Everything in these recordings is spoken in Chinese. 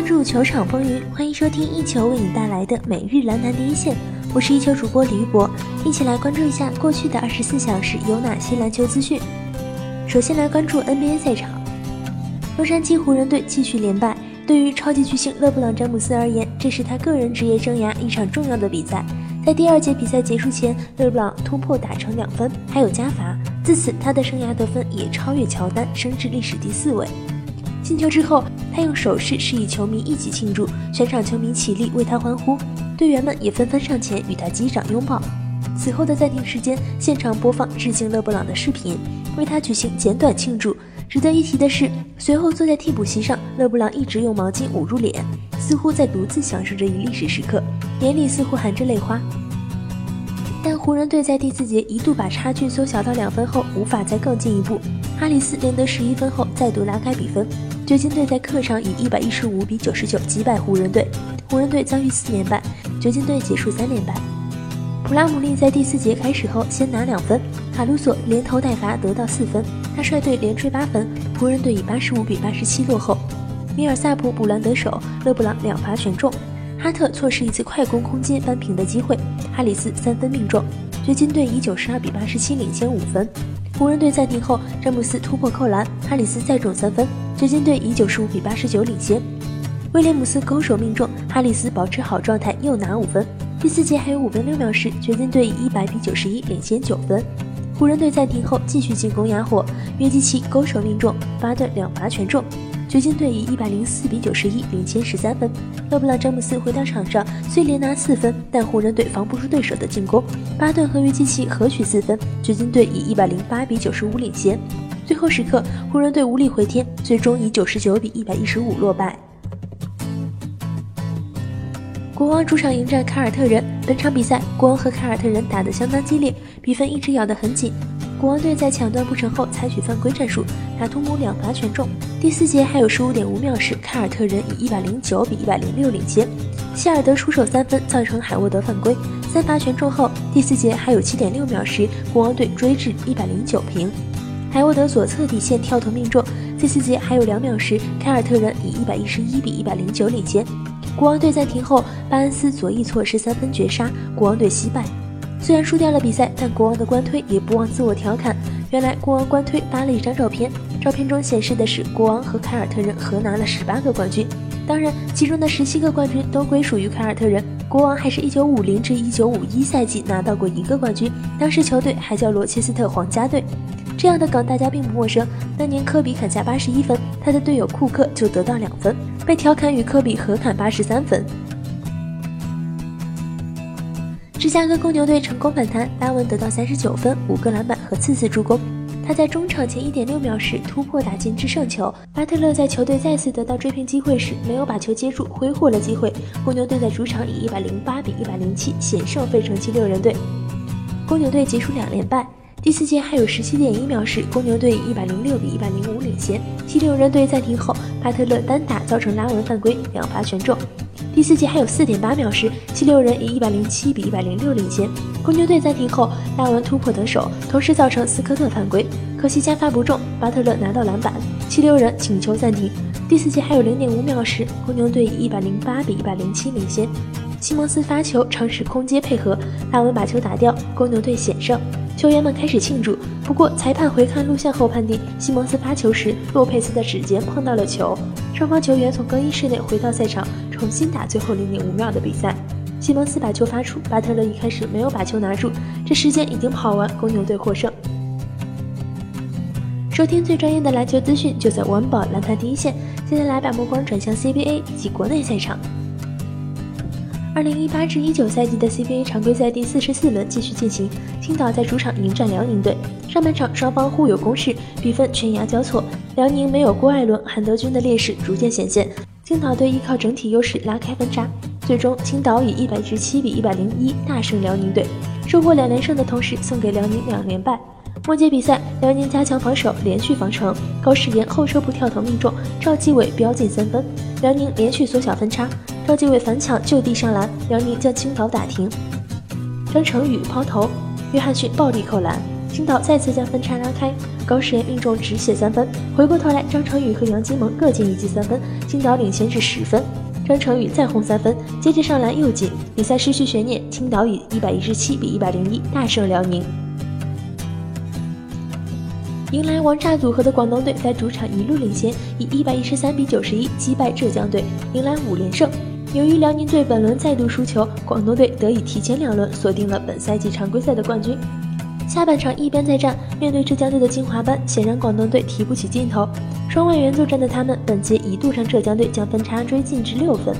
关注球场风云，欢迎收听一球为你带来的每日篮坛第一线。我是一球主播李玉博，一起来关注一下过去的二十四小时有哪些篮球资讯。首先来关注 NBA 赛场，洛杉矶湖人队继续连败。对于超级巨星勒布朗·詹姆斯而言，这是他个人职业生涯一场重要的比赛。在第二节比赛结束前，勒布朗突破打成两分，还有加罚，自此他的生涯得分也超越乔丹，升至历史第四位。进球之后，他用手势示意球迷一起庆祝，全场球迷起立为他欢呼，队员们也纷纷上前与他击掌拥抱。此后的暂停时间，现场播放致敬勒布朗的视频，为他举行简短庆祝。值得一提的是，随后坐在替补席上，勒布朗一直用毛巾捂住脸，似乎在独自享受着一历史时刻，眼里似乎含着泪花。湖人队在第四节一度把差距缩小到两分后，无法再更进一步。哈里斯连得十一分后，再度拉开比分。掘金队在客场以一百一十五比九十九击败湖人队，湖人队遭遇四连败，掘金队结束三连败。普拉姆利在第四节开始后先拿两分，卡鲁索连投带罚得到四分，他率队连追八分，湖人队以八十五比八十七落后。米尔萨普补篮得手，勒布朗两罚全中，哈特错失一次快攻空间扳平的机会，哈里斯三分命中，掘金队以九十二比八十七领先五分。湖人队暂停后，詹姆斯突破扣篮，哈里斯再中三分，掘金队以九十五比八十九领先。威廉姆斯勾手命中，哈里斯保持好状态又拿五分。第四节还有五分六秒时，掘金队以一百比九十一领先九分。湖人队暂停后继续进攻压火，约基奇勾手命中，巴顿两罚全中。掘金队以一百零四比九十一领先十三分。勒布朗·詹姆斯回到场上，虽连拿四分，但湖人队防不住对手的进攻。巴顿和约基奇合取四分，掘金队以一百零八比九十五领先。最后时刻，湖人队无力回天，最终以九十九比一百一十五落败。国王主场迎战凯尔特人，本场比赛国王和凯尔特人打得相当激烈，比分一直咬得很紧。国王队在抢断不成后，采取犯规战术，塔图姆两罚全中。第四节还有十五点五秒时，凯尔特人以一百零九比一百零六领先。希尔德出手三分，造成海沃德犯规，三罚全中后，第四节还有七点六秒时，国王队追至一百零九平。海沃德左侧底线跳投命中。第四节还有两秒时，凯尔特人以一百一十一比一百零九领先。国王队暂停后，巴恩斯左翼错失三分绝杀，国王队惜败。虽然输掉了比赛，但国王的官推也不忘自我调侃。原来国王官推发了一张照片，照片中显示的是国王和凯尔特人合拿了十八个冠军，当然其中的十七个冠军都归属于凯尔特人。国王还是一九五零至一九五一赛季拿到过一个冠军，当时球队还叫罗切斯特皇家队。这样的梗大家并不陌生。当年科比砍下八十一分，他的队友库克就得到两分，被调侃与科比合砍八十三分。芝加哥公牛队成功反弹，拉文得到三十九分、五个篮板和四次助攻。他在中场前一点六秒时突破打进制胜球。巴特勒在球队再次得到追平机会时没有把球接住，挥霍了机会。公牛队在主场以一百零八比一百零七险胜费城七六人队，公牛队结束两连败。第四节还有十七点一秒时，公牛队以一百零六比一百零五领先。七六人队暂停后，巴特勒单打造成拉文犯规，两罚全中。第四节还有四点八秒时，七六人以一百零七比一百零六领先。公牛队暂停后，拉文突破得手，同时造成斯科特犯规，可惜加罚不中，巴特勒拿到篮板。七六人请求暂停。第四节还有零点五秒时，公牛队以一百零八比一百零七领先。西蒙斯发球尝试空接配合，拉文把球打掉，公牛队险胜。球员们开始庆祝，不过裁判回看录像后判定西蒙斯发球时，洛佩斯的指尖碰到了球。双方球员从更衣室内回到赛场，重新打最后零点五秒的比赛。西蒙斯把球发出，巴特勒一开始没有把球拿住，这时间已经跑完，公牛队获胜。收听最专业的篮球资讯，就在玩宝篮坛第一线。接下来把目光转向 CBA 及国内赛场。二零一八至一九赛季的 CBA 常规赛第四十四轮继续进行，青岛在主场迎战辽宁队。上半场双方互有攻势，比分悬崖交错。辽宁没有郭艾伦、韩德君的劣势逐渐显现，青岛队依靠整体优势拉开分差。最终，青岛以一百十七比一百零一大胜辽宁队，收获两连胜的同时送给辽宁两连败。末节比赛，辽宁加强防守，连续防城，高世炎后撤步跳投命中，赵继伟飙进三分，辽宁连续缩小分差。赵继伟反抢就地上篮，辽宁将青岛打停。张成宇抛投，约翰逊暴力扣篮，青岛再次将分差拉开，高时延命中只写三分。回过头来，张成宇和杨金萌各进一记三分，青岛领先至十分。张成宇再轰三分，接着上篮又进，比赛失去悬念，青岛以一百一十七比一百零一大胜辽宁。迎来王炸组合的广东队在主场一路领先，以一百一十三比九十一击败浙江队，迎来五连胜。由于辽宁队本轮再度输球，广东队得以提前两轮锁定了本赛季常规赛的冠军。下半场一边再战，面对浙江队的精华班，显然广东队提不起劲头。双外援作战的他们，本节一度让浙江队将分差追进至六分。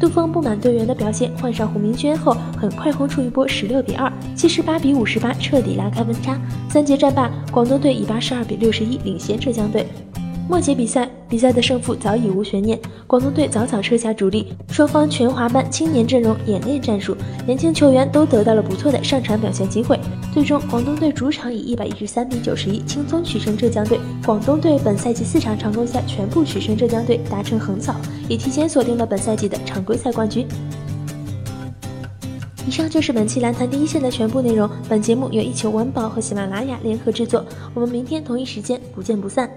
杜锋不满队员的表现，换上胡明轩后，很快轰出一波十六比二、七十八比五十八，彻底拉开分差。三节战罢，广东队以八十二比六十一领先浙江队。末节比赛，比赛的胜负早已无悬念。广东队早早撤下主力，双方全华班青年阵容演练战术，年轻球员都得到了不错的上场表现机会。最终，广东队主场以一百一十三比九十一轻松取胜浙江队。广东队本赛季四场常规赛全部取胜浙江队，达成横扫，也提前锁定了本赛季的常规赛冠军。以上就是本期篮坛第一线的全部内容。本节目由一球晚宝和喜马拉雅联合制作。我们明天同一时间不见不散。